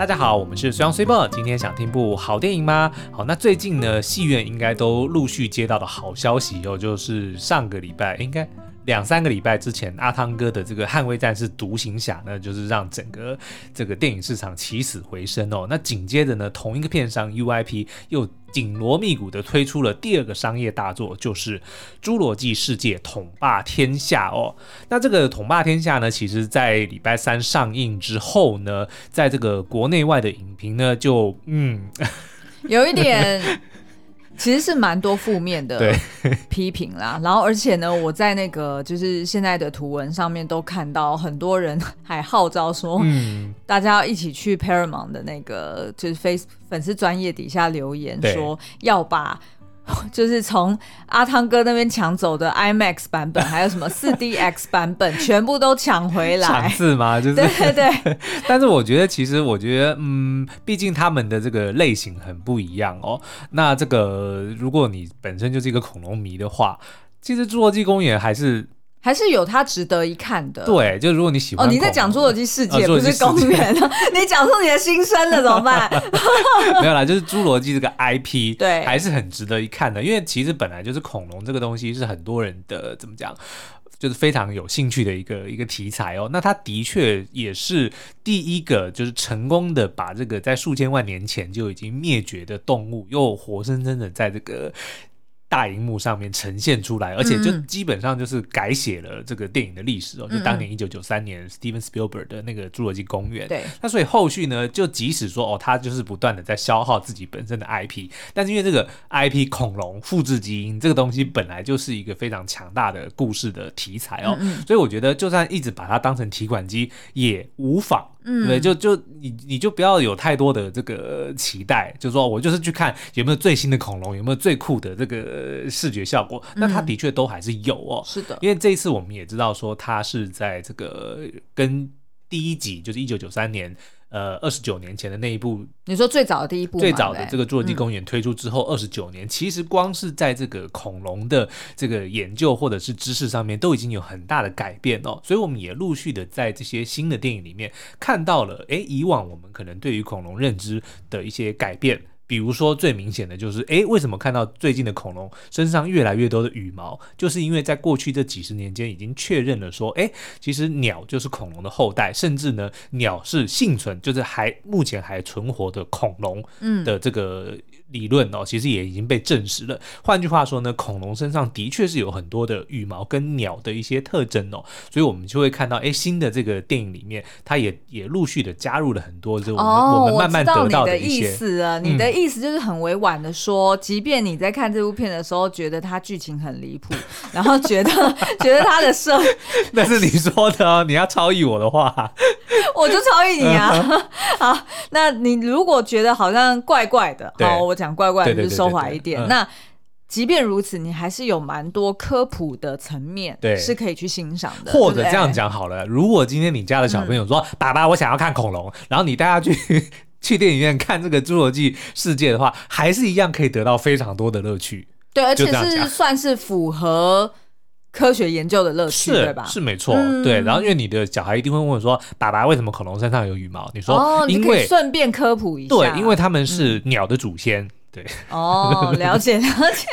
大家好，我们是随阳随波。今天想听部好电影吗？好，那最近呢，戏院应该都陆续接到的好消息哦，就是上个礼拜应该。两三个礼拜之前，阿汤哥的这个《捍卫战士独行侠》呢，就是让整个这个电影市场起死回生哦。那紧接着呢，同一个片商 UIP 又紧锣密鼓的推出了第二个商业大作，就是《侏罗纪世界统霸天下》哦。那这个《统霸天下》呢，其实在礼拜三上映之后呢，在这个国内外的影评呢，就嗯，有一点。其实是蛮多负面的批评啦，然后而且呢，我在那个就是现在的图文上面都看到很多人还号召说，大家要一起去 Paramount 的那个就是 Face 粉丝专业底下留言说要把。就是从阿汤哥那边抢走的 IMAX 版本，还有什么 4DX 版本，全部都抢回来。抢字吗？就是对对对。但是我觉得，其实我觉得，嗯，毕竟他们的这个类型很不一样哦。那这个，如果你本身就是一个恐龙迷的话，其实《侏罗纪公园》还是。还是有它值得一看的。对，就如果你喜欢哦，你在讲《侏罗纪世界》不是公园，你讲出你的心声了怎么办？没有啦，就是《侏罗纪》这个 IP，对，还是很值得一看的。因为其实本来就是恐龙这个东西是很多人的怎么讲，就是非常有兴趣的一个一个题材哦。那它的确也是第一个，就是成功的把这个在数千万年前就已经灭绝的动物，又活生生的在这个。大荧幕上面呈现出来，而且就基本上就是改写了这个电影的历史哦。就当年一九九三年 Steven Spielberg 的那个《侏罗纪公园》，对。那所以后续呢，就即使说哦，他就是不断的在消耗自己本身的 IP，但是因为这个 IP 恐龙复制基因这个东西本来就是一个非常强大的故事的题材哦，嗯嗯，所以我觉得就算一直把它当成提款机也无妨。嗯，对，就就你你就不要有太多的这个期待，就是说我就是去看有没有最新的恐龙，有没有最酷的这个视觉效果，那它的确都还是有哦。是的，因为这一次我们也知道说它是在这个跟第一集就是一九九三年。呃，二十九年前的那一部，你说最早的第一部，最早的这个《侏罗纪公园》推出之后二十九年，嗯，其实光是在这个恐龙的这个研究或者是知识上面，都已经有很大的改变哦。所以我们也陆续的在这些新的电影里面看到了，哎，以往我们可能对于恐龙认知的一些改变。比如说最明显的就是，诶，为什么看到最近的恐龙身上越来越多的羽毛？就是因为在过去这几十年间，已经确认了说，诶，其实鸟就是恐龙的后代，甚至呢，鸟是幸存，就是还目前还存活的恐龙的这个。嗯理论哦，其实也已经被证实了。换句话说呢，恐龙身上的确是有很多的羽毛跟鸟的一些特征哦，所以我们就会看到，哎，新的这个电影里面，它也也陆续的加入了很多这我们、哦、我们慢慢得到的一些。我知道你的意思啊，你的意思就是很委婉的说，嗯、即便你在看这部片的时候觉得它剧情很离谱，然后觉得 觉得它的设，那是你说的哦，你要超译我的话，我就超越你啊。好，那你如果觉得好像怪怪的，好，我。讲怪怪的，就收回来一点。那即便如此，你还是有蛮多科普的层面，对，是可以去欣赏的。或者这样讲好了，如果今天你家的小朋友说：“嗯、爸爸，我想要看恐龙。”然后你带他去 去电影院看这个《侏罗纪世界》的话，还是一样可以得到非常多的乐趣。对，而且是算是符合科学研究的乐趣，对吧？是没错、嗯，对。然后因为你的小孩一定会问说：“爸爸，为什么恐龙身上有羽毛？”你说：“哦、因为顺便科普一下，对，因为他们是鸟的祖先。嗯”对，哦，了解 了解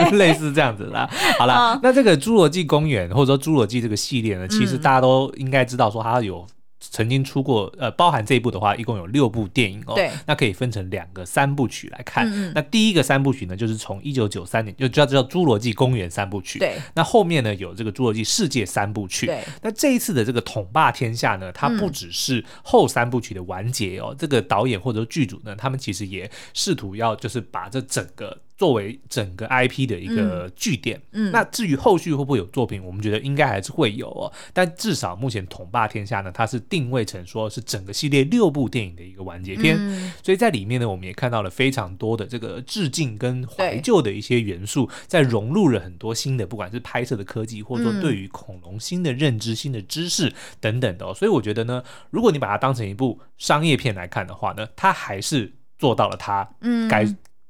，OK，类似这样子啦。好了，那这个《侏罗纪公园》或者说《侏罗纪》这个系列呢，其实大家都应该知道，说它有。曾经出过，呃，包含这一部的话，一共有六部电影哦。对。那可以分成两个三部曲来看。嗯。那第一个三部曲呢，就是从一九九三年就叫叫《侏罗纪公园》三部曲。对。那后面呢，有这个《侏罗纪世界》三部曲。对。那这一次的这个统霸天下呢，它不只是后三部曲的完结哦。嗯。这个导演或者剧组呢，他们其实也试图要就是把这整个。作为整个 IP 的一个据点，嗯，嗯，那至于后续会不会有作品，我们觉得应该还是会有哦。但至少目前统霸天下呢，它是定位成说是整个系列六部电影的一个完结篇，嗯，所以在里面呢，我们也看到了非常多的这个致敬跟怀旧的一些元素，在融入了很多新的，不管是拍摄的科技，或者说对于恐龙新的认知、新的知识等等的哦。所以我觉得呢，如果你把它当成一部商业片来看的话呢，它还是做到了它该。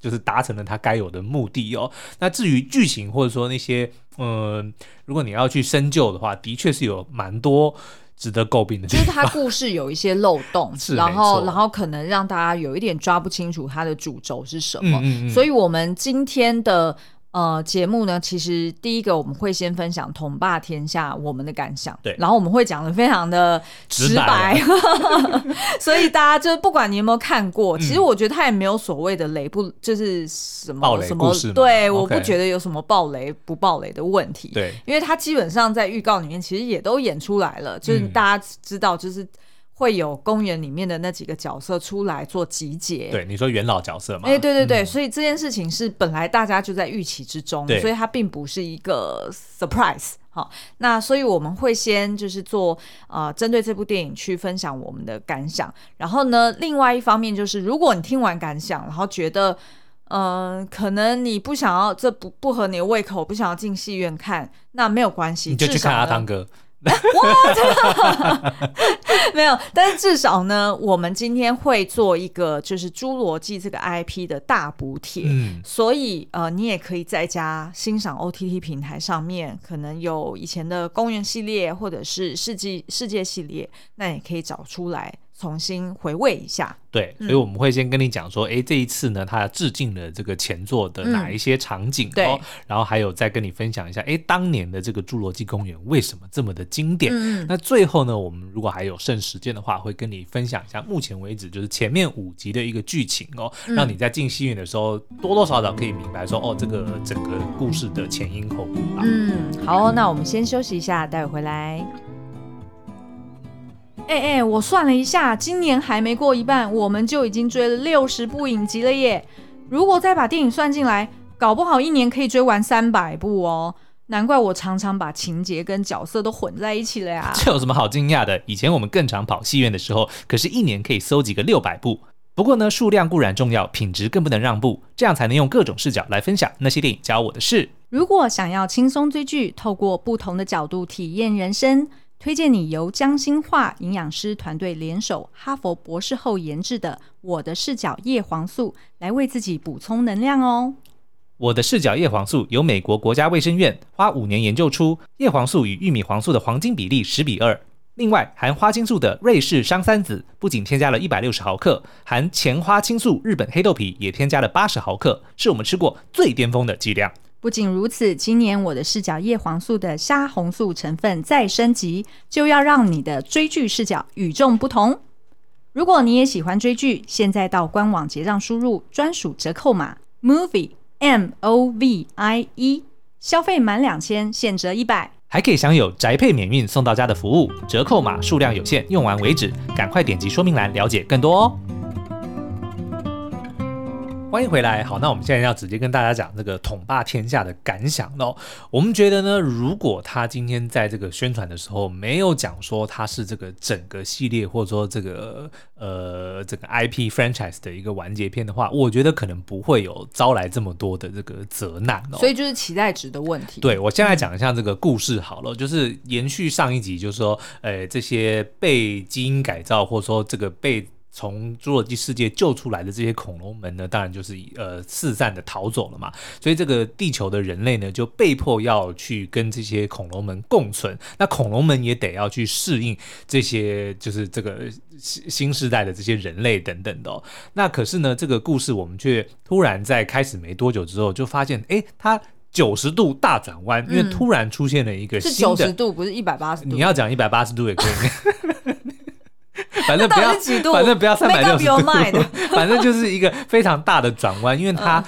就是达成了他该有的目的哦。那至于剧情或者说那些，嗯、呃，如果你要去深究的话，的确是有蛮多值得诟病的地方，就是它故事有一些漏洞，是然后然后可能让大家有一点抓不清楚它的主轴是什么。嗯嗯嗯所以我们今天的。呃，节目呢，其实第一个我们会先分享《统霸天下》我们的感想，对，然后我们会讲的非常的直白，直白所以大家就不管你有没有看过，嗯、其实我觉得他也没有所谓的雷不，就是什么什么对我不觉得有什么暴雷不暴雷的问题，对，因为他基本上在预告里面其实也都演出来了，就是大家知道就是。会有公园里面的那几个角色出来做集结，对，你说元老角色嘛？哎、欸，对对对，嗯、所以这件事情是本来大家就在预期之中，所以它并不是一个 surprise。好，那所以我们会先就是做呃，针对这部电影去分享我们的感想，然后呢，另外一方面就是，如果你听完感想，然后觉得嗯、呃，可能你不想要这不不合你的胃口，不想要进戏院看，那没有关系，你就去看阿汤哥。哇，没有，但是至少呢，我们今天会做一个就是《侏罗纪》这个 IP 的大补贴，嗯，所以呃，你也可以在家欣赏 OTT 平台上面，可能有以前的公园系列或者是世纪世界系列，那也可以找出来。重新回味一下，对，所以我们会先跟你讲说，哎、嗯，这一次呢，他致敬了这个前作的哪一些场景，嗯、哦，然后还有再跟你分享一下，哎，当年的这个侏罗纪公园为什么这么的经典？嗯，那最后呢，我们如果还有剩时间的话，会跟你分享一下目前为止就是前面五集的一个剧情哦，嗯、让你在进戏院的时候多多少少可以明白说，哦，这个整个故事的前因后果。嗯，好，那我们先休息一下，待会回来。哎哎，我算了一下，今年还没过一半，我们就已经追了六十部影集了耶！如果再把电影算进来，搞不好一年可以追完三百部哦。难怪我常常把情节跟角色都混在一起了呀。这有什么好惊讶的？以前我们更常跑戏院的时候，可是一年可以搜集个六百部。不过呢，数量固然重要，品质更不能让步，这样才能用各种视角来分享那些电影教我的事。如果想要轻松追剧，透过不同的角度体验人生。推荐你由江心化营养师团队联手哈佛博士后研制的《我的视角叶黄素》，来为自己补充能量哦。我的视角叶黄素由美国国家卫生院花五年研究出，叶黄素与玉米黄素的黄金比例十比二。另外，含花青素的瑞士桑三子不仅添加了一百六十毫克，含前花青素日本黑豆皮也添加了八十毫克，是我们吃过最巅峰的剂量。不仅如此，今年我的视角叶黄素的虾红素成分再升级，就要让你的追剧视角与众不同。如果你也喜欢追剧，现在到官网结账输入专属折扣码 movie m o v i e，消费满两千现折一百，还可以享有宅配免运送到家的服务。折扣码数量有限，用完为止，赶快点击说明栏了解更多哦。欢迎回来，好，那我们现在要直接跟大家讲这个统霸天下的感想哦。我们觉得呢，如果他今天在这个宣传的时候没有讲说他是这个整个系列或者说这个呃这个 IP franchise 的一个完结篇的话，我觉得可能不会有招来这么多的这个责难哦。所以就是期待值的问题。对，我现在讲一下这个故事好了，就是延续上一集，就是说，呃，这些被基因改造或者说这个被。从侏罗纪世界救出来的这些恐龙们呢，当然就是呃四散的逃走了嘛，所以这个地球的人类呢，就被迫要去跟这些恐龙们共存。那恐龙们也得要去适应这些，就是这个新新时代的这些人类等等的哦。那可是呢，这个故事我们却突然在开始没多久之后，就发现，哎，它九十度大转弯，因为突然出现了一个新的，九十度，不是一百八十度。你要讲一百八十度也可以。反正不要，反正不要三百六十度，的 反正就是一个非常大的转弯，因为它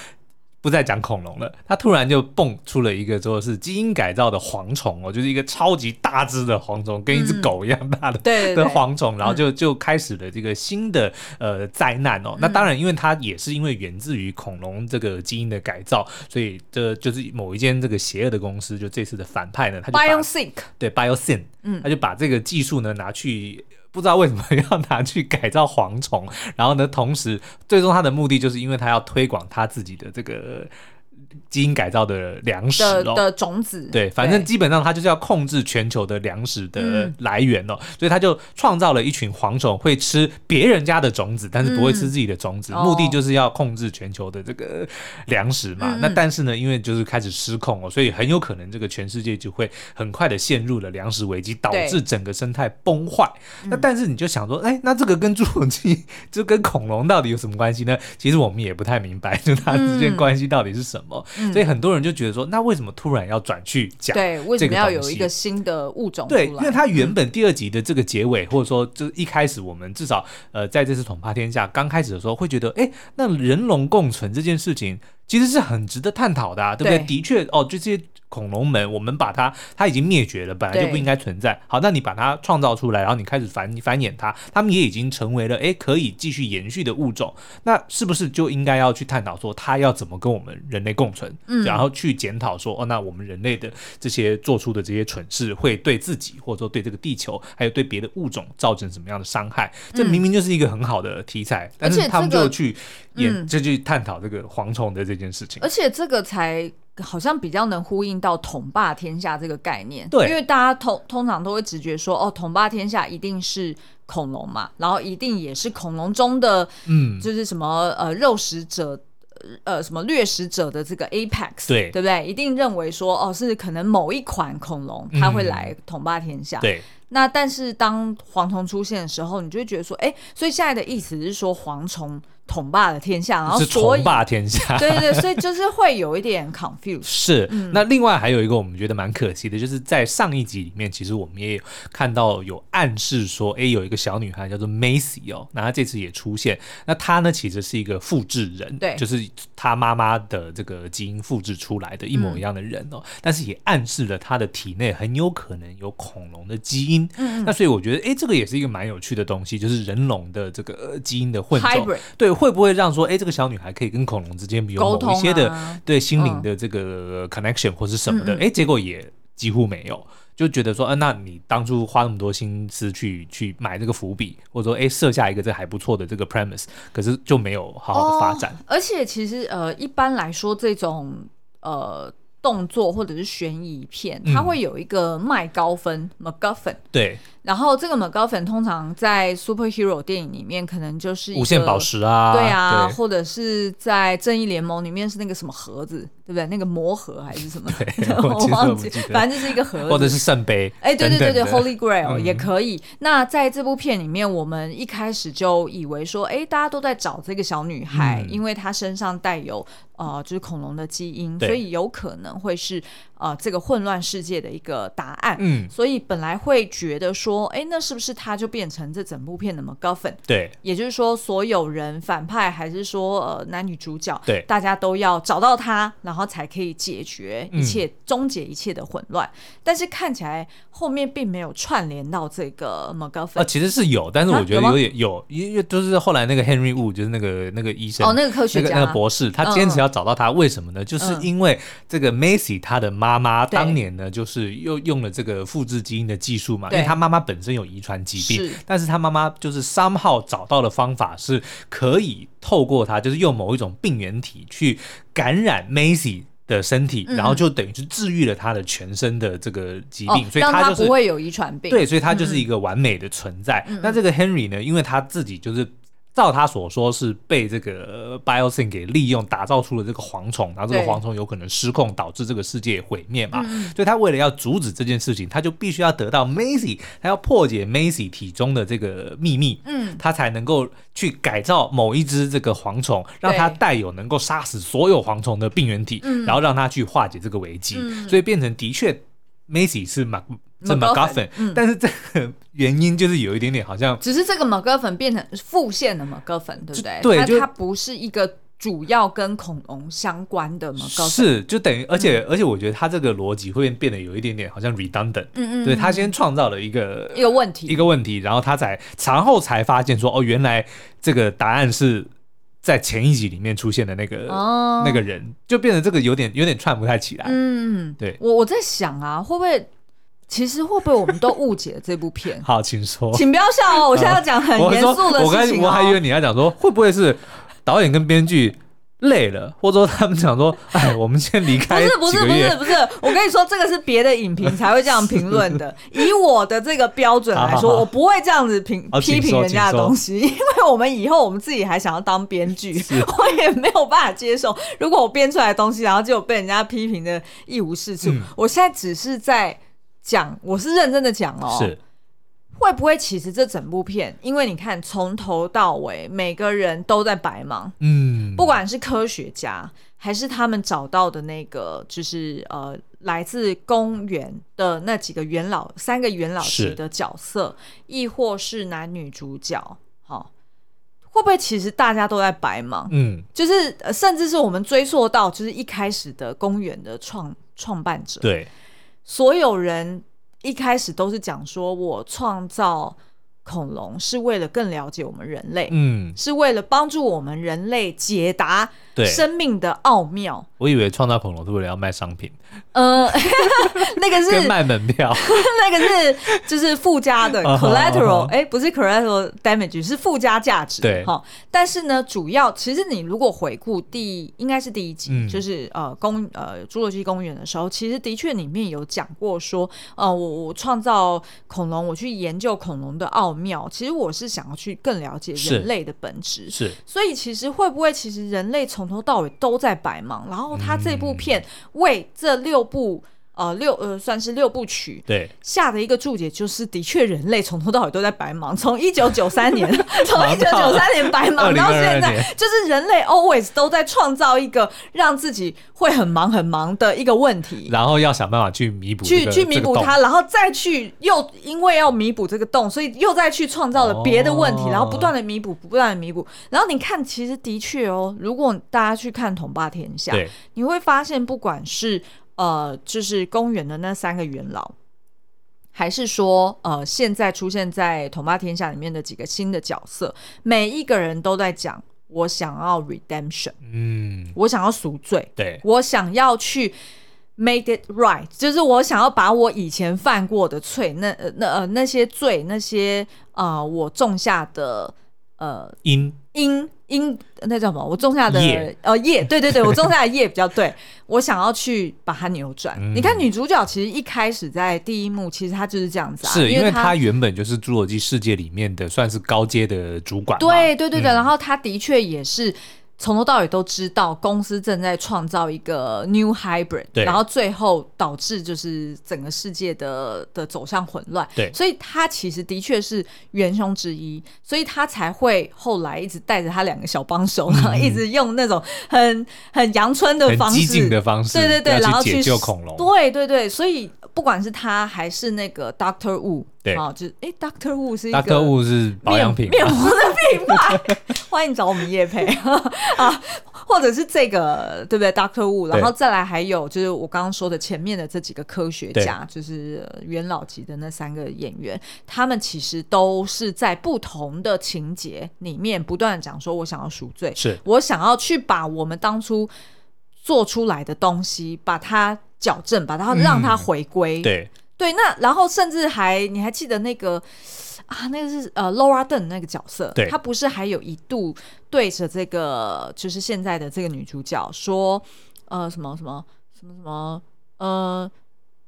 不再讲恐龙了，它突然就蹦出了一个说是基因改造的蝗虫哦，就是一个超级大只的蝗虫，跟一只狗一样大的、嗯、的蝗虫，然后就就开始了这个新的呃灾难哦。那当然，因为它也是因为源自于恐龙这个基因的改造，所以这就是某一间这个邪恶的公司，就这次的反派呢，他就 BioSync 对 BioSyn，嗯，他就把这个技术呢拿去。不知道为什么要拿去改造蝗虫，然后呢，同时最终他的目的就是因为他要推广他自己的这个基因改造的粮食的的种子。对，反正基本上他就是要控制全球的粮食的来源哦，嗯、所以他就创造了一群蝗虫，会吃别人家的种子，但是不会吃自己的种子，嗯、目的就是要控制全球的这个粮食嘛。嗯、那但是呢，因为就是开始失控哦，所以很有可能这个全世界就会很快的陷入了粮食危机，导致整个生态崩坏。那但是你就想说，哎，那这个跟侏罗纪就跟恐龙到底有什么关系呢？其实我们也不太明白，就它之间关系到底是什么。嗯、所以很多人就觉得说，那为什么突然要转去讲？对，为什么要有一个新的物种？对，因为它原本第二集的这个结尾，嗯、或者说就一开始，我们至少呃在这次统霸天下刚开始的时候，会觉得，哎，那人龙共存这件事情。其实是很值得探讨的，啊，对不对？对的确，哦，就这些恐龙们，我们把它，它已经灭绝了，本来就不应该存在。好，那你把它创造出来，然后你开始繁繁衍它，它们也已经成为了诶可以继续延续的物种。那是不是就应该要去探讨说，它要怎么跟我们人类共存？嗯，然后去检讨说，哦，那我们人类的这些做出的这些蠢事，会对自己，或者说对这个地球，还有对别的物种造成什么样的伤害？嗯、这明明就是一个很好的题材，但是他们就去演，嗯、就去探讨这个蝗虫的这。这件事情，而且这个才好像比较能呼应到统霸天下这个概念，对，因为大家通通常都会直觉说，哦，统霸天下一定是恐龙嘛，然后一定也是恐龙中的，嗯，就是什么呃肉食者，呃什么掠食者的这个 apex，对，对不对？一定认为说，哦，是可能某一款恐龙它会来统霸天下，嗯、对。那但是当蝗虫出现的时候，你就会觉得说，哎，所以现在的意思是说蝗虫。统霸的天下，然后是统霸天下，对对对，所以就是会有一点 confuse。是，嗯、那另外还有一个我们觉得蛮可惜的，就是在上一集里面，其实我们也有看到有暗示说，哎，有一个小女孩叫做 Macy 哦，那她这次也出现，那她呢其实是一个复制人，对，就是她妈妈的这个基因复制出来的一模一样的人哦，嗯、但是也暗示了她的体内很有可能有恐龙的基因，嗯，那所以我觉得，哎，这个也是一个蛮有趣的东西，就是人龙的这个基因的混种，Hybrid。对。会不会让说，哎，这个小女孩可以跟恐龙之间有某一些的、啊、对心灵的这个 connection 或是什么的？哎、嗯嗯，结果也几乎没有，就觉得说，嗯、呃，那你当初花那么多心思去去买这个伏笔，或者说，哎，设下一个这还不错的这个 premise，可是就没有好好的发展。哦、而且其实呃，一般来说，这种呃动作或者是悬疑片，它会有一个麦高分 MacGuffin、嗯、对。然后这个 MacGuffin 通常在 superhero 电影里面可能就是无限宝石啊，对啊，对或者是在正义联盟里面是那个什么盒子，对不对？那个魔盒还是什么？我忘记，反正就是一个盒子，或者是圣杯。哎，对对对对，Holy Grail 也可以。嗯、那在这部片里面，我们一开始就以为说，哎，大家都在找这个小女孩，嗯、因为她身上带有呃，就是恐龙的基因，所以有可能会是呃这个混乱世界的一个答案。嗯，所以本来会觉得说。哎，那是不是他就变成这整部片的 MacGuffin？对，也就是说，所有人反派还是说呃男女主角，对，大家都要找到他，然后才可以解决一切，嗯、终结一切的混乱。但是看起来后面并没有串联到这个 MacGuffin。啊，其实是有，但是我觉得有点有，因为就是后来那个 Henry Wu 就是那个那个医生哦，那个科学家，那个那个博士，他坚持要找到他，为什么呢？嗯、就是因为这个 Macy 他的妈妈妈当年呢，就是又用了这个复制基因的技术嘛，因为他妈妈。本身有遗传疾病，但是他妈妈就是 somehow 找到的方法是可以透过他，就是用某一种病原体去感染 Macy 的身体，嗯、然后就等于是治愈了他的全身的这个疾病，哦、所以他就是他不会有遗传病。对，所以他就是一个完美的存在。嗯、那这个 Henry 呢，因为他自己就是。照他所说，是被这个 Biosyn 给利用，打造出了这个蝗虫，然后这个蝗虫有可能失控，导致这个世界毁灭嘛。所以他为了要阻止这件事情，他就必须要得到 Macy，他要破解 Macy 体中的这个秘密，嗯，他才能够去改造某一只这个蝗虫，让它带有能够杀死所有蝗虫的病原体，然后让它去化解这个危机，嗯、所以变成的确 Macy 是马。这 MacGuffin，但是这个原因就是有一点点好像，只是这个 MacGuffin 变成副线的 MacGuffin，对不对？对，它它不是一个主要跟恐龙相关的 MacGuffin，是就等于，而且而且我觉得它这个逻辑会变得有一点点好像 redundant，嗯嗯，对，他先创造了一个一个问题，一个问题，然后他才然后才发现说，哦，原来这个答案是在前一集里面出现的那个那个人，就变成这个有点有点串不太起来，嗯，对，我我在想啊，会不会？其实会不会我们都误解了这部片？好，请说，请不要笑哦！我现在要讲很严肃的事情，哦。我刚我还以为你要讲说，会不会是导演跟编剧累了，或者说他们想说，哎，我们先离开。不是不是不是不是，我跟你说，这个是别的影评才会这样评论的。以我的这个标准来说，好好好，我不会这样子评批评人家的东西，因为我们以后我们自己还想要当编剧，我也没有办法接受。如果我编出来的东西，然后就被人家批评的一无是处，嗯，我现在只是在讲，我是认真的讲哦。是。会不会其实这整部片，因为你看从头到尾每个人都在白忙，嗯，不管是科学家还是他们找到的那个，就是呃来自公园的那几个元老，三个元老级的角色，亦或是男女主角，好、哦，会不会其实大家都在白忙？嗯，就是、呃、甚至是我们追溯到就是一开始的公园的创创办者，对，所有人。一开始都是讲说，我创造恐龙是为了更了解我们人类，嗯，是为了帮助我们人类解答生命的奥妙。我以为创造恐龙是为了要卖商品，呃，那个是卖门票，那个是就是附加的 collateral，哎、uh -huh, uh -huh. 欸，不是 collateral damage，是附加价值。对，好，但是呢，主要其实你如果回顾第应该是第一集，嗯、就是呃公呃侏罗纪公园的时候，其实的确里面有讲过说，呃，我我创造恐龙，我去研究恐龙的奥妙，其实我是想要去更了解人类的本质。是，所以其实会不会其实人类从头到尾都在白忙，然后。然后他这部片为这六部呃六呃算是六部曲对。下的一个注解，就是的确人类从头到尾都在白忙，从一九九三年 从一九九三年白忙到现在，就是人类 always 都在创造一个让自己会很忙很忙的一个问题，然后要想办法去弥补去去弥补它，然后再去又因为要弥补这个洞，所以又再去创造了别的问题，然后不断的弥补不断的弥补，然后你看其实的确哦，如果大家去看《统霸天下》，你会发现不管是呃，就是公园的那三个元老，还是说呃，现在出现在《统霸天下》里面的几个新的角色，每一个人都在讲我想要 redemption，嗯，我想要赎罪，对，我想要去 make it right，就是我想要把我以前犯过的罪，那那呃那些罪，那些呃我种下的呃因因。因那叫什么？我种下的呃叶，对对对，我种下的叶比较对。我想要去把它扭转。嗯。你看女主角其实一开始在第一幕，其实她就是这样子啊，是因为她原本就是侏罗纪世界里面的算是高阶的主管。对对对对，嗯，然后她的确也是。从头到尾都知道公司正在创造一个 new hybrid，然后最后导致就是整个世界的的走向混乱。对，所以他其实的确是元凶之一，所以他才会后来一直带着他两个小帮手，然后一直用那种很很阳春的方式，激进的方式，对对对，然后去解救恐龙。对对对，所以不管是他还是那个 Doctor Wu。对，哦，就哎，Doctor Wu 是一个，Doctor Wu 是保养品，面膜的品牌，欢迎找我们叶佩。啊，或者是这个，对不对？Doctor Wu，然后再来还有就是我刚刚说的前面的这几个科学家，就是元老级的那三个演员，他们其实都是在不同的情节里面不断的讲说，我想要赎罪，是。我想要去把我们当初做出来的东西，把它矫正，把它让它回归，嗯、对。对，那然后甚至还你还记得那个啊，那个是呃，Laura Dern 那个角色，对，他不是还有一度对着这个就是现在的这个女主角说，呃，什么什么什么什么，呃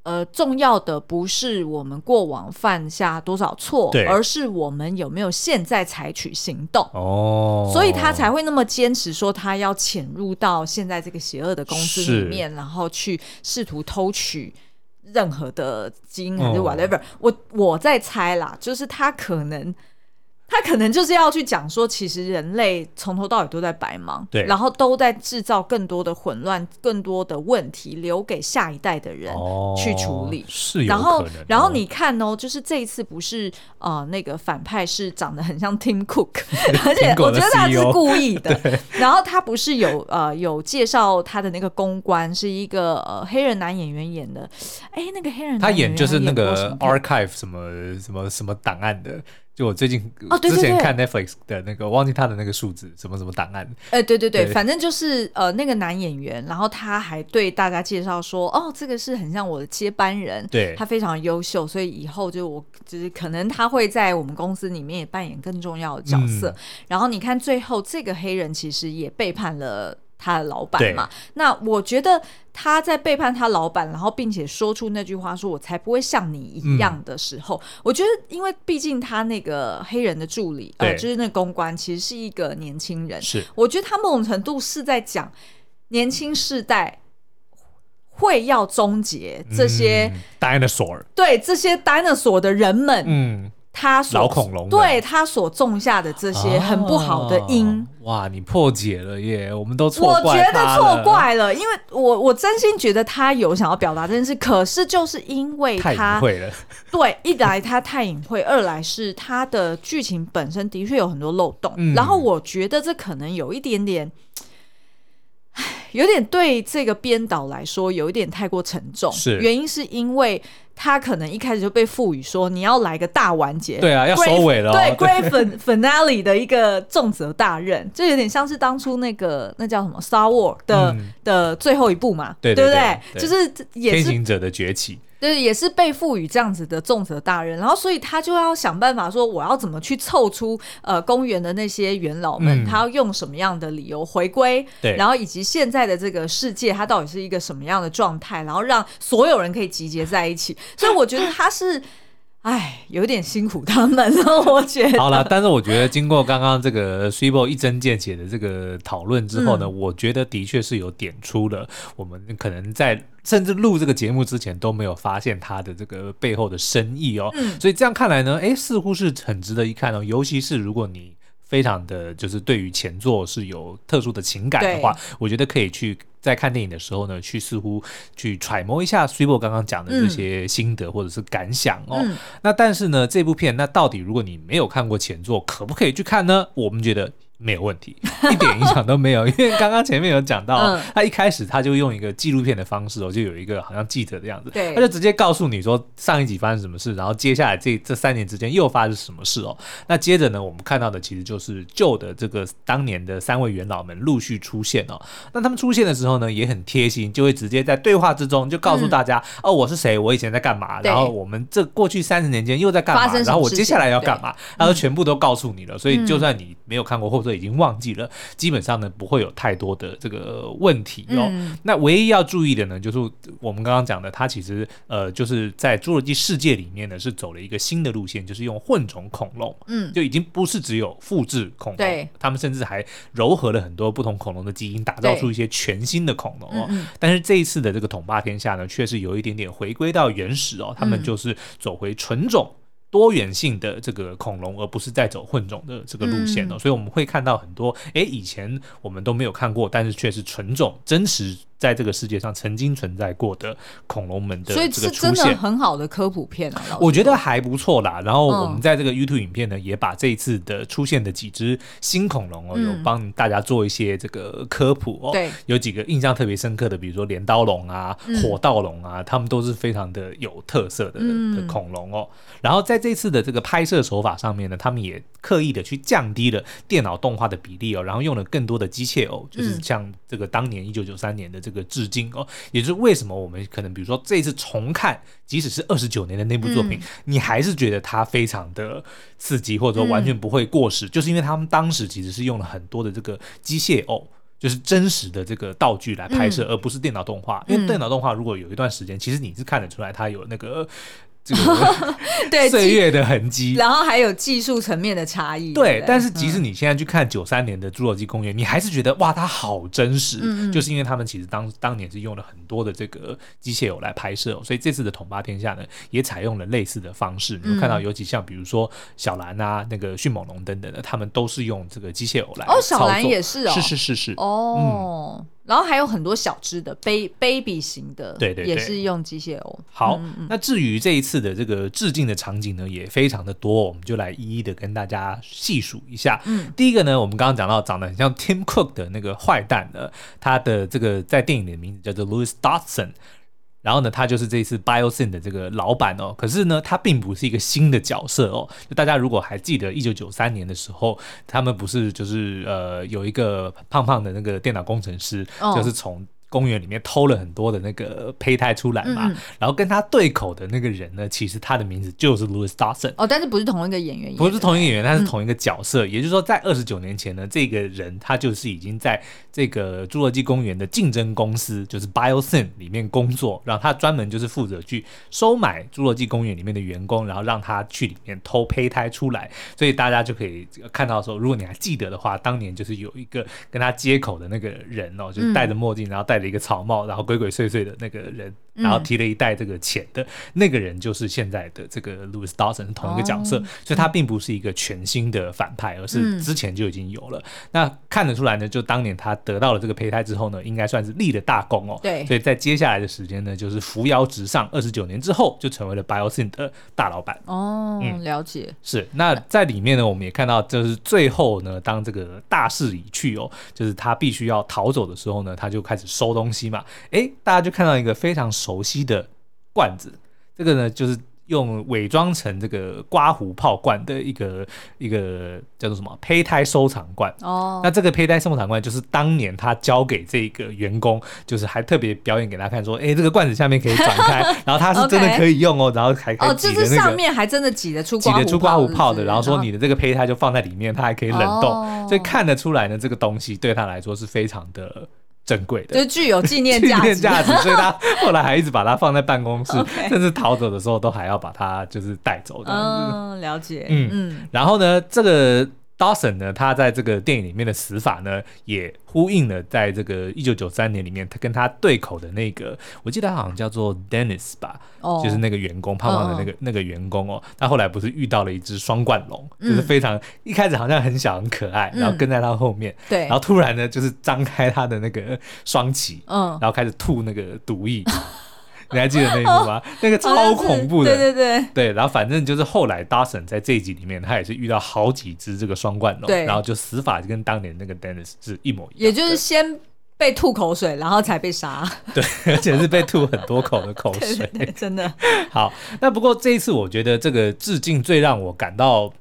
呃，重要的不是我们过往犯下多少错，而是我们有没有现在采取行动。哦，所以他才会那么坚持说他要潜入到现在这个邪恶的公司里面，然后去试图偷取。任何的基因还是 whatever，、oh. 我我在猜啦，就是他可能。他可能就是要去讲说，其实人类从头到尾都在白忙，对，然后都在制造更多的混乱、更多的问题，留给下一代的人去处理。哦、是。然后，然后你看哦，就是这一次不是呃那个反派是长得很像 Tim Cook，而且我觉得他是故意的。然后他不是有呃有介绍他的那个公关是一个呃黑人男演员演的，哎，那个黑人男演员他演就是那个 Archive 什么什么什么档案的。就我最近哦，对之前看 Netflix 的那个，忘记他的那个数字，什么什么档案。哎、欸，对对对，对反正就是呃，那个男演员，然后他还对大家介绍说，哦，这个是很像我的接班人，对，他非常优秀，所以以后就我就是可能他会在我们公司里面也扮演更重要的角色。嗯、然后你看最后这个黑人其实也背叛了他的老板嘛。那我觉得他在背叛他老板，然后并且说出那句话说“我才不会像你一样”的时候，嗯、我觉得，因为毕竟他那个黑人的助理，呃，就是那个公关，其实是一个年轻人。是，我觉得他某种程度是在讲年轻世代。会要终结这些 dinosaur，对这些 dinosaur 的人们，嗯，他所老恐龙，对他所种下的这些很不好的因，哇，你破解了耶！我们都错怪我觉得错怪了，因为我我真心觉得他有想要表达这件事，可是就是因为他太隐晦了，对，一来他太隐晦，二来是他的剧情本身的确有很多漏洞，然后我觉得这可能有一点点。有点对这个编导来说有一点太过沉重，是。原因是因为他可能一开始就被赋予说你要来个大完结，对啊，要收尾了，对，Great Finale 的一个重责大任，就有点像是当初那个那叫什么 Star Wars 的、嗯、的最后一部嘛，对对，对，对，对不对？就是也是天行者的崛起。就是也是被赋予这样子的重责大任，然后所以他就要想办法说，我要怎么去凑出呃公园的那些元老们，嗯、他要用什么样的理由回归，对，然后以及现在的这个世界，它到底是一个什么样的状态，然后让所有人可以集结在一起。所以我觉得他是。哎，有点辛苦他们了，我觉得。好了，但是我觉得经过刚刚这个 Swebo 一针见血的这个讨论之后呢，嗯、我觉得的确是有点出了我们可能在甚至录这个节目之前都没有发现他的这个背后的深意哦。嗯、所以这样看来呢，哎，似乎是很值得一看哦。尤其是如果你非常的就是对于前作是有特殊的情感的话，我觉得可以去。在看电影的时候呢，去似乎去揣摩一下 Swebo 刚刚讲的这些心得或者是感想哦。嗯、那但是呢，这部片那到底如果你没有看过前作，可不可以去看呢？我们觉得。没有问题，一点影响都没有，因为刚刚前面有讲到，嗯、他一开始他就用一个纪录片的方式哦，就有一个好像记者的样子，对。他就直接告诉你说上一集发生什么事，然后接下来这这三年之间又发生什么事哦。那接着呢，我们看到的其实就是旧的这个当年的三位元老们陆续出现哦。那他们出现的时候呢，也很贴心，就会直接在对话之中就告诉大家、嗯、哦，我是谁，我以前在干嘛，然后我们这过去三十年间又在干嘛，然后我接下来要干嘛，他都全部都告诉你了。所以就算你没有看过或者已经忘记了。基本上呢，不会有太多的这个问题哦。嗯、那唯一要注意的呢，就是我们刚刚讲的，它其实呃，就是在《侏罗纪世界》里面呢，是走了一个新的路线，就是用混种恐龙，嗯，就已经不是只有复制恐龙，对，他们甚至还糅合了很多不同恐龙的基因，打造出一些全新的恐龙哦。嗯嗯，但是这一次的这个统霸天下呢，却是有一点点回归到原始哦，他们就是走回纯种。多元性的这个恐龙，而不是在走混种的这个路线哦，嗯、所以我们会看到很多，哎，以前我们都没有看过，但是却是纯种真实。在这个世界上曾经存在过的恐龙们的这个出现，所以是真的很好的科普片啊，我觉得还不错啦。然后我们在这个 YouTube 影片呢，也把这一次的出现的几只新恐龙哦，有帮大家做一些这个科普哦。对，有几个印象特别深刻的，比如说镰刀龙啊、火盗龙啊，他们都是非常的有特色的的恐龙哦。然后在这次的这个拍摄手法上面呢，他们也刻意的去降低了电脑动画的比例哦，然后用了更多的机械哦，就是像这个当年一九九三年的。这个致敬哦，也就是为什么我们可能比如说这一次重看，即使是二十九年的那部作品，嗯、你还是觉得它非常的刺激，或者说完全不会过时，嗯、就是因为他们当时其实是用了很多的这个机械偶，就是真实的这个道具来拍摄，嗯、而不是电脑动画。因为电脑动画如果有一段时间，其实你是看得出来它有那个。对岁月的痕迹，然后还有技术层面的差异。对，对，但是即使你现在去看九三年的《侏罗纪公园》，嗯，你还是觉得哇，它好真实，嗯嗯，就是因为他们其实当当年是用了很多的这个机械偶来拍摄，所以这次的《统霸天下》呢，也采用了类似的方式。你会看到，尤其像比如说小兰啊，那个迅猛龙等等的，他们都是用这个机械偶来。哦，小兰也是哦，是是是是哦。嗯然后还有很多小只的 baby 型的，对对，也是用机械偶。好，嗯嗯，那至于这一次的这个致敬的场景呢，也非常的多，我们就来一一的跟大家细数一下。嗯，第一个呢，我们刚刚讲到长得很像 Tim Cook 的那个坏蛋呢，他的这个在电影里的名字叫做 Louis Dodson。然后呢，他就是这次 Biosyn 的这个老板哦。可是呢，他并不是一个新的角色哦。就大家如果还记得一九九三年的时候，他们不是就是呃有一个胖胖的那个电脑工程师，哦、就是从公园里面偷了很多的那个胚胎出来嘛，嗯、然后跟他对口的那个人呢，其实他的名字就是 Louis Dawson 哦，但是不是同一个演员，不是同一个演员，他是同一个角色。嗯、也就是说，在二十九年前呢，这个人他就是已经在这个侏罗纪公园的竞争公司，就是 Biosyn 里面工作，然后他专门就是负责去收买侏罗纪公园里面的员工，然后让他去里面偷胚胎出来。所以大家就可以看到说，如果你还记得的话，当年就是有一个跟他接口的那个人哦，就是戴着墨镜，然后戴。的一个草帽，然后鬼鬼祟祟的那个人，然后提了一袋这个钱的、嗯、那个人，就是现在的这个 Louis Dawson 是同一个角色，哦、所以他并不是一个全新的反派，而是之前就已经有了。嗯、那看得出来呢，就当年他得到了这个胚胎之后呢，应该算是立了大功哦。对，所以在接下来的时间呢，就是扶摇直上，二十九年之后就成为了 Biosyn 的大老板。哦，嗯，了解。是，那在里面呢，我们也看到，就是最后呢，当这个大势已去哦，就是他必须要逃走的时候呢，他就开始收东西嘛。哎，大家就看到一个非常熟悉的罐子，这个呢就是用伪装成这个刮胡泡罐的一个一个叫做什么胚胎收藏罐哦。那这个胚胎收藏罐就是当年他交给这个员工，就是还特别表演给他看，说，哎，这个罐子下面可以转开，然后它是真的可以用哦，然后还可以挤的那个，哦，就是上面还真的挤得出挤得出刮胡泡的，然后说你的这个胚胎就放在里面，它还可以冷冻，哦，所以看得出来呢，这个东西对他来说是非常的。珍贵的，就是具有纪念价值，价值，所以他后来还一直把它放在办公室 甚至逃走的时候都还要把它就是带走的。嗯，了解。嗯嗯，然后呢，这个。Dawson 呢，他在这个电影里面的死法呢，也呼应了在这个一九九三年里面，他跟他对口的那个，我记得他好像叫做 Dennis 吧，哦、就是那个员工，胖胖的那个、哦、那个员工哦，他后来不是遇到了一只双冠龙，嗯、就是非常一开始好像很小很可爱，然后跟在他后面，嗯、对，然后突然呢，就是张开他的那个双鳍，嗯，然后开始吐那个毒液。你还记得那一幕吗？那个超恐怖的，对对对对。然后反正就是后来 Dawson 在这一集里面，他也是遇到好几只这个双冠龙，对。然后就死法就跟当年那个 Dennis 是一模一样，也就是先被吐口水，然后才被杀。对，而且是被吐很多口的口水，对对对真的。好，那不过这一次我觉得这个致敬最让我感到。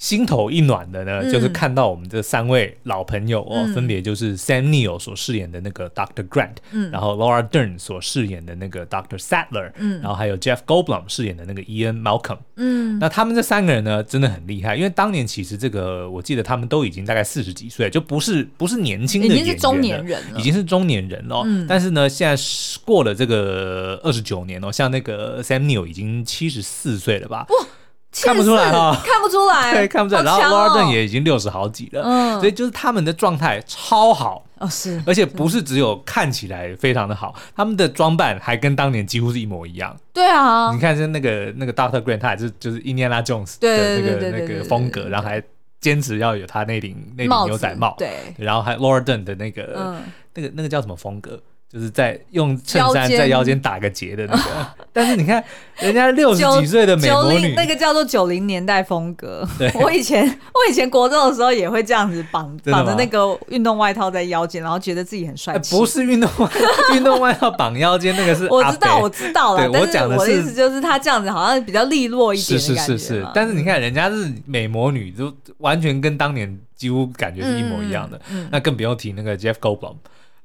心头一暖的呢，嗯、就是看到我们这三位老朋友哦，嗯、分别就是 Sam Neill 所饰演的那个 Doctor Grant，嗯，然后 Laura Dern 所饰演的那个 Doctor Sattler，嗯，然后还有 Jeff Goldblum 饰演的那个 Ian Malcolm，嗯，那他们这三个人呢，真的很厉害，因为当年其实这个我记得他们都已经大概四十几岁，就不是不是年轻的演员，已经是中年人了，已经是中年人了。嗯，但是呢，现在过了这个二十九年哦，像那个 Sam Neill 已经七十四岁了吧？哇看不出来哈，看不出来，对，看不出来。然后 Laura Dern 也已经六十好几了，嗯，所以就是他们的状态超好。哦，是，而且不是只有看起来非常的好，他们的装扮还跟当年几乎是一模一样。对啊，你看，像那个那个 Doctor Grant，他也是就是 Indiana Jones 的那个那个风格，然后还坚持要有他那顶那顶牛仔帽，对，然后还 Laura Dern 的那个那个那个叫什么风格？就是在用衬衫在腰间打个结的那个，但是你看人家六十几岁的美魔女，那个叫做九零年代风格。对，我以前我以前国中的时候也会这样子绑绑着那个运动外套在腰间，然后觉得自己很帅气。不是运动外运动外套绑腰间那个是，我知道我知道了。我讲的我的意思就是他这样子好像比较利落一点是是是是，但是你看人家是美魔女，就完全跟当年几乎感觉是一模一样的。那更不用提那个 Jeff Goldblum。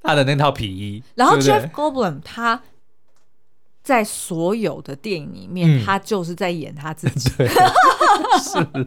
他的那套皮衣，然后 Jeff Goldblum 他在所有的电影里面，他就是在演他自己。是，不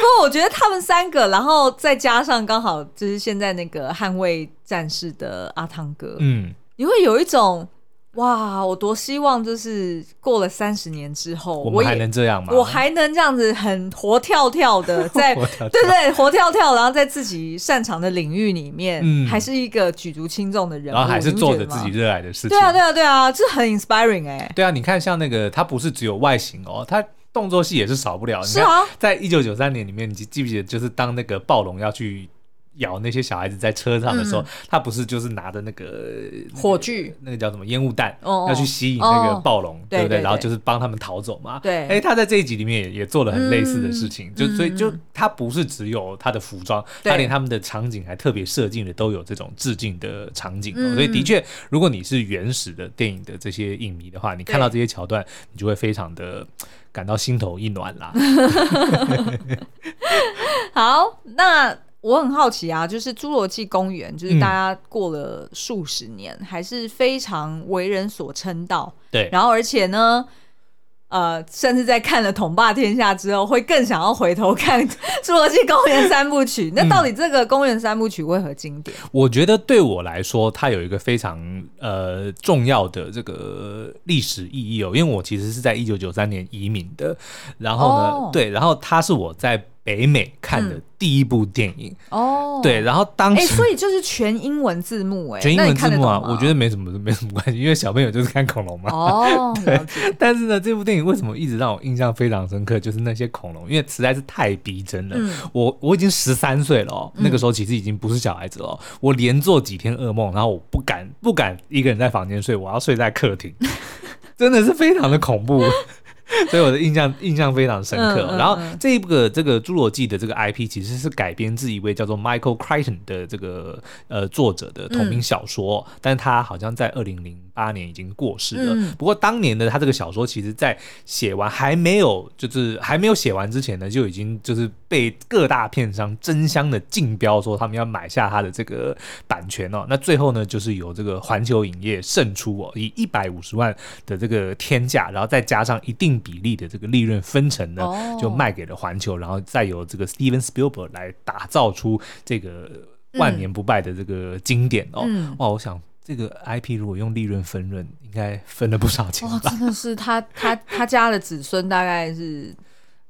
过我觉得他们三个，然后再加上刚好就是现在那个捍卫战士的阿汤哥，嗯，你会有一种。哇，我多希望就是过了三十年之后，我们还能这样吗？我还能这样子很活跳跳的在，跳跳对不对？活跳跳，然后在自己擅长的领域里面，嗯，还是一个举足轻重的人物，然后还是做着自己热爱的事情。对啊，对啊，对啊，这很 inspiring 哎、欸。对啊，你看像那个，他不是只有外形哦，他动作戏也是少不了。是啊，在一九九三年里面，你记不记得，就是当那个暴龙要去。咬那些小孩子在车上的时候，嗯、他不是就是拿着那个火炬，那个叫什么烟雾弹，哦哦要去吸引那个暴龙，哦、对不对？然后就是帮他们逃走嘛。对，哎，他在这一集里面也也做了很类似的事情，嗯、就所以就他不是只有他的服装，嗯、他连他们的场景还特别设计的都有这种致敬的场景。嗯、所以的确，如果你是原始的电影的这些影迷的话，你看到这些桥段，你就会非常的感到心头一暖啦。好，那。我很好奇啊，就是侏罗纪公园，就是大家过了数十年，嗯、还是非常为人所称道。对，然后而且呢。呃，甚至在看了《统霸天下》之后，会更想要回头看 《侏罗纪公园三部曲》。那到底这个公园三部曲为何经典？我觉得对我来说，它有一个非常呃重要的这个历史意义哦，因为我其实是在一九九三年移民的，然后呢，哦、对，然后它是我在。北美看的第一部电影哦，对，然后当时，所以就是全英文字幕哎，全英文字幕啊，我觉得没什么，没什么关系，因为小朋友就是看恐龙嘛。哦，对。但是呢，这部电影为什么一直让我印象非常深刻？就是那些恐龙，因为实在是太逼真了。我我已经十三岁了哦，那个时候其实已经不是小孩子了。我连做几天噩梦，然后我不敢不敢一个人在房间睡，我要睡在客厅，真的是非常的恐怖。所以我的印象印象非常深刻。然后这一个这个侏罗纪的这个 IP 其实是改编自一位叫做 Michael Crichton 的这个呃作者的同名小说，嗯、但是他好像在二零零八年已经过世了。嗯、不过当年的他这个小说，其实在写完还没有就是还没有写完之前呢，就已经就是被各大片商争相的竞标，说他们要买下他的这个版权哦。那最后呢，就是由这个环球影业胜出哦，以一百五十万的这个天价，然后再加上一定比例的这个利润分成呢，就卖给了环球，然后再由这个 Steven Spielberg 来打造出这个万年不败的这个经典哦。嗯、哇，我想这个 IP 如果用利润分润，应该分了不少钱吧？真的是他他他家的子孙大概是。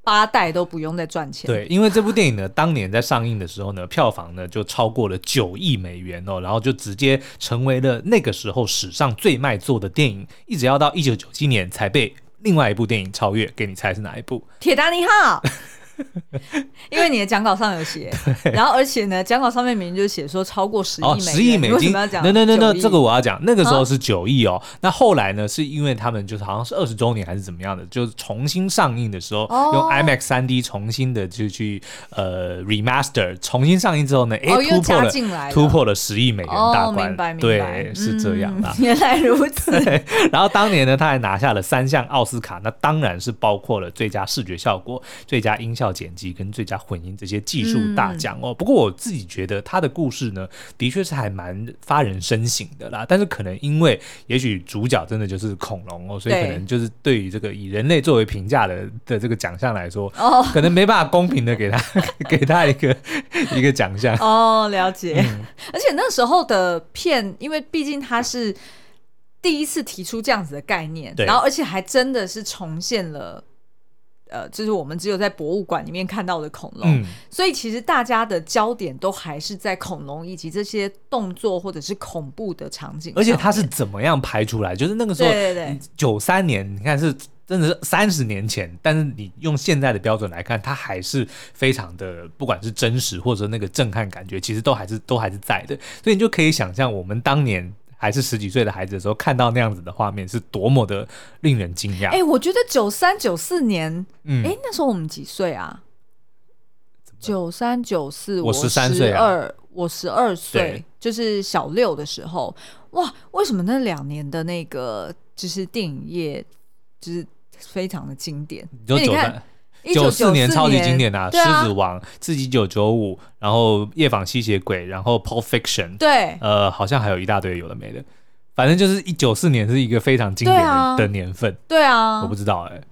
八代都不用再赚钱。对，因为这部电影呢，当年在上映的时候呢，票房呢就超过了九亿美元哦，然后就直接成为了那个时候史上最卖座的电影，一直要到一九九七年才被另外一部电影超越。给你猜是哪一部？铁达尼号。因为你的讲稿上有写，然后而且呢，讲稿上面明明就写说超过十亿美元，十亿、哦、美金。为什么要讲？那那那那这个我要讲，那个时候是九亿哦。啊、那后来呢，是因为他们就是好像是二十周年还是怎么样的，就是重新上映的时候，哦、用 IMAX 三 D 重新的就去呃 remaster 重新上映之后呢，哎、哦、突破了，了突破了十亿美元大关。对，是这样的、嗯。原来如此。然后当年呢，他还拿下了三项奥斯卡，那当然是包括了最佳视觉效果、最佳音效。剪辑跟最佳混音这些技术大奖哦，嗯、不过我自己觉得他的故事呢，的确是还蛮发人深省的啦。但是可能因为也许主角真的就是恐龙哦，所以可能就是对于这个以人类作为评价的的这个奖项来说，哦，可能没办法公平的给他给他一个一个奖项哦。了解，嗯、而且那时候的片，因为毕竟他是第一次提出这样子的概念，对然后而且还真的是重现了。呃，就是我们只有在博物馆里面看到的恐龙，嗯、所以其实大家的焦点都还是在恐龙以及这些动作或者是恐怖的场景。而且它是怎么样拍出来？就是那个时候，对对对，九三年，你看是真的是三十年前，但是你用现在的标准来看，它还是非常的，不管是真实或者那个震撼感觉，其实都还是都还是在的。所以你就可以想象，我们当年。还是十几岁的孩子的时候，看到那样子的画面，是多么的令人惊讶。哎、欸，我觉得九三九四年，嗯，哎、欸，那时候我们几岁啊？九三九四，我十三岁，二，我十二岁，就是小六的时候。哇，为什么那两年的那个就是电影业就是非常的经典？你你看。九四年超级经典的、啊《狮、啊、子王》、《自己九九五》，然后《夜访吸血鬼》，然后《Pulp Fiction》。对，呃，好像还有一大堆有的没的，反正就是一九四年是一个非常经典的，年份。对啊，我不知道哎、欸，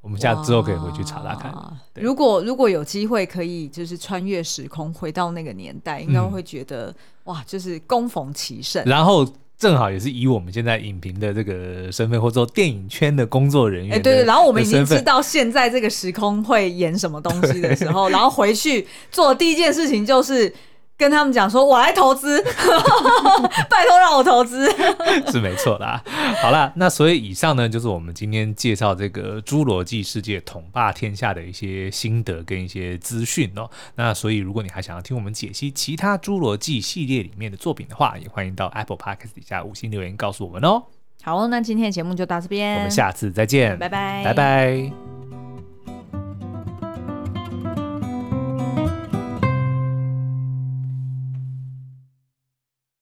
我们下次之后可以回去查查看。如果如果有机会可以就是穿越时空回到那个年代，应该会觉得、嗯、哇，就是攻逢其胜。然后。正好也是以我们现在影评的这个身份，或者说电影圈的工作人员，哎，对对，然后我们已经知道现在这个时空会演什么东西的时候，然后回去做第一件事情就是。跟他们讲说，我来投资，拜托让我投资，是没错啦。好啦，那所以以上呢，就是我们今天介绍这个《侏罗纪世界统霸天下》的一些心得跟一些资讯哦。那所以，如果你还想要听我们解析其他侏罗纪系列里面的作品的话，也欢迎到 Apple Podcast 底下五星留言告诉我们哦。好，那今天的节目就到这边，我们下次再见，拜拜，拜拜。